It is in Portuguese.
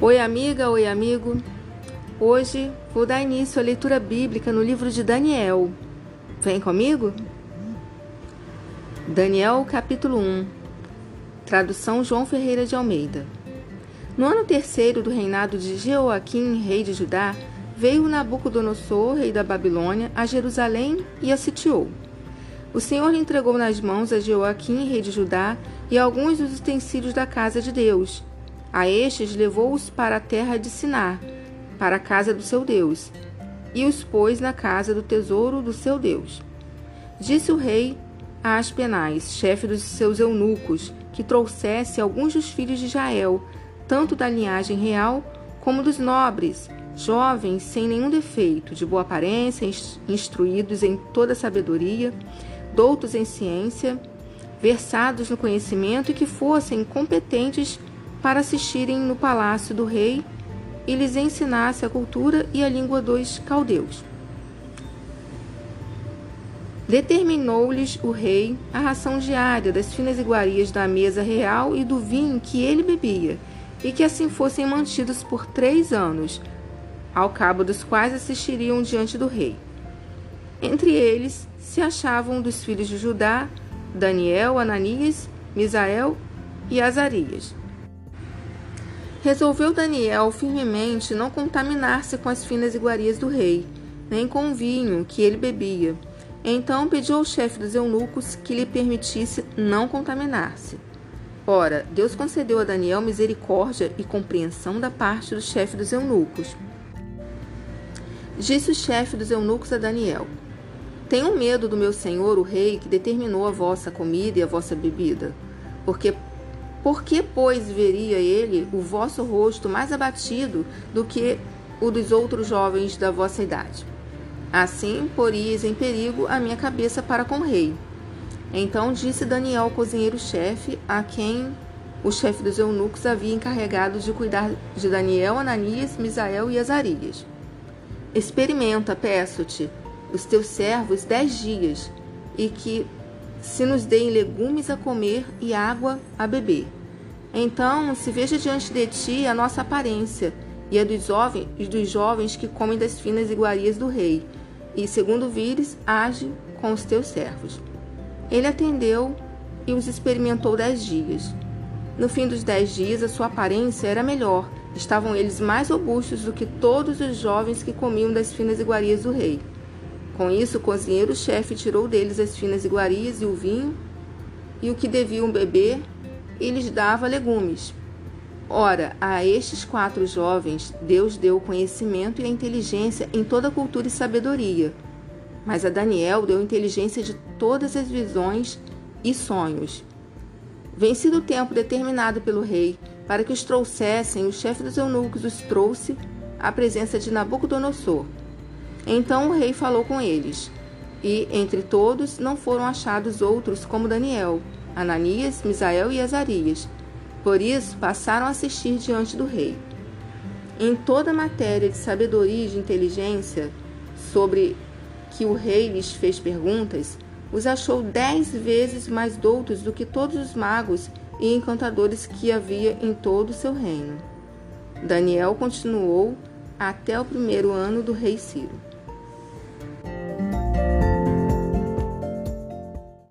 Oi, amiga, oi, amigo. Hoje vou dar início à leitura bíblica no livro de Daniel. Vem comigo? Daniel, capítulo 1. Tradução João Ferreira de Almeida. No ano terceiro do reinado de Jeoaquim, rei de Judá, veio Nabucodonosor, rei da Babilônia, a Jerusalém e a sitiou. O Senhor lhe entregou nas mãos a Jeoaquim, rei de Judá, e alguns dos utensílios da casa de Deus a estes levou-os para a terra de Sinar, para a casa do seu Deus, e os pôs na casa do tesouro do seu Deus. Disse o rei a Aspenais, chefe dos seus eunucos, que trouxesse alguns dos filhos de Israel, tanto da linhagem real como dos nobres, jovens sem nenhum defeito, de boa aparência, instruídos em toda sabedoria, doutos em ciência, versados no conhecimento e que fossem competentes para assistirem no palácio do rei e lhes ensinasse a cultura e a língua dos caldeus. Determinou-lhes o rei a ração diária das finas iguarias da mesa real e do vinho que ele bebia, e que assim fossem mantidos por três anos, ao cabo dos quais assistiriam diante do rei. Entre eles se achavam dos filhos de Judá Daniel, Ananias, Misael e Azarias. Resolveu Daniel firmemente não contaminar-se com as finas iguarias do rei, nem com o vinho que ele bebia. Então pediu ao chefe dos eunucos que lhe permitisse não contaminar-se. Ora, Deus concedeu a Daniel misericórdia e compreensão da parte do chefe dos eunucos. Disse o chefe dos eunucos a Daniel: Tenho medo do meu senhor, o rei, que determinou a vossa comida e a vossa bebida, porque por que, pois, veria ele o vosso rosto mais abatido do que o dos outros jovens da vossa idade? Assim poríeis em perigo a minha cabeça para com o rei. Então disse Daniel ao cozinheiro-chefe, a quem o chefe dos eunucos havia encarregado de cuidar de Daniel, Ananias, Misael e Azarias. Experimenta, peço-te, os teus servos dez dias, e que se nos deem legumes a comer e água a beber. Então se veja diante de ti a nossa aparência e a dos jovens, dos jovens que comem das finas iguarias do rei, e segundo vires, age com os teus servos. Ele atendeu e os experimentou dez dias. No fim dos dez dias, a sua aparência era melhor. Estavam eles mais robustos do que todos os jovens que comiam das finas iguarias do rei. Com isso, o cozinheiro-chefe tirou deles as finas iguarias e o vinho, e o que deviam beber, e lhes dava legumes. Ora, a estes quatro jovens Deus deu o conhecimento e a inteligência em toda cultura e sabedoria. Mas a Daniel deu inteligência de todas as visões e sonhos. Vencido o tempo determinado pelo rei para que os trouxessem, o chefe dos eunucos os trouxe à presença de Nabucodonosor então o rei falou com eles, e entre todos não foram achados outros como Daniel, Ananias, Misael e Azarias. Por isso passaram a assistir diante do rei. Em toda matéria de sabedoria e de inteligência, sobre que o rei lhes fez perguntas, os achou dez vezes mais doutos do que todos os magos e encantadores que havia em todo o seu reino. Daniel continuou até o primeiro ano do rei Ciro.